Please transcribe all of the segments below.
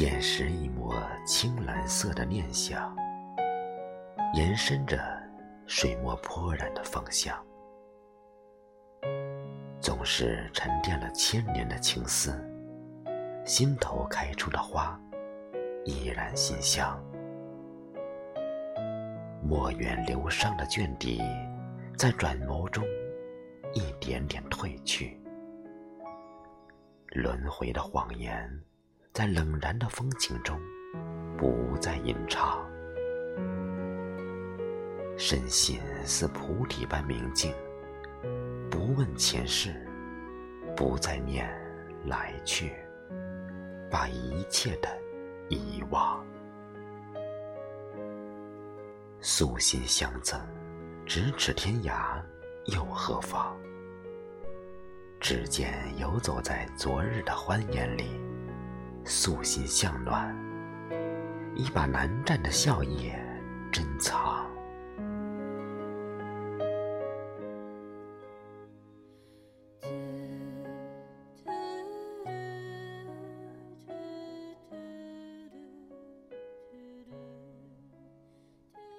捡拾一抹青蓝色的念想，延伸着水墨泼染的方向，总是沉淀了千年的情思，心头开出的花，依然馨香。墨远流觞的卷底，在转眸中一点点褪去。轮回的谎言，在冷然的风情中不再吟唱。身心似菩提般明净，不问前世，不再念来去，把一切的遗忘。素心相赠，咫尺天涯又何妨？指尖游走在昨日的欢颜里，素心向暖，一把难蘸的笑靥珍藏。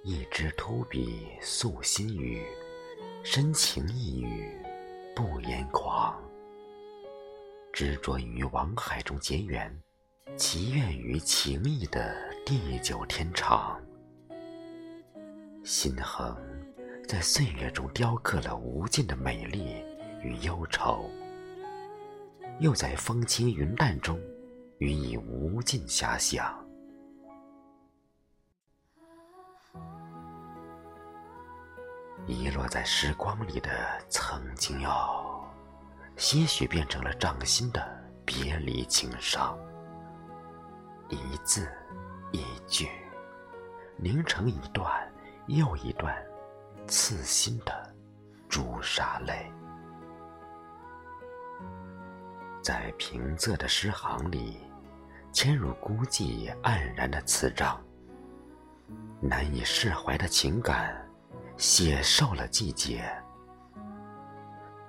一支秃笔诉心语，深情一语。不言狂，执着于网海中结缘，祈愿于情谊的地久天长。心横在岁月中雕刻了无尽的美丽与忧愁，又在风轻云淡中予以无尽遐想。遗落在时光里的曾经哟，些许变成了掌心的别离情伤。一字一句，凝成一段又一段刺心的朱砂泪，在平仄的诗行里，嵌入孤寂黯然的词章，难以释怀的情感。写瘦了季节，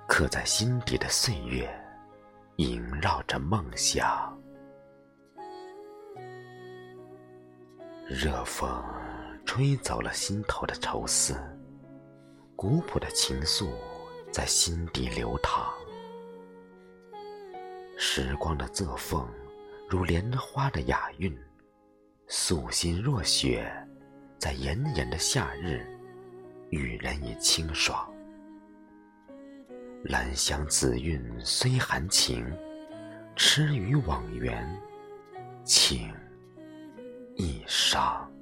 刻在心底的岁月，萦绕着梦想。热风吹走了心头的愁思，古朴的情愫在心底流淌。时光的仄缝，如莲花的雅韵，素心若雪，在炎炎的夏日。与人以清爽，兰香紫韵虽含情，痴于往缘，情一杀。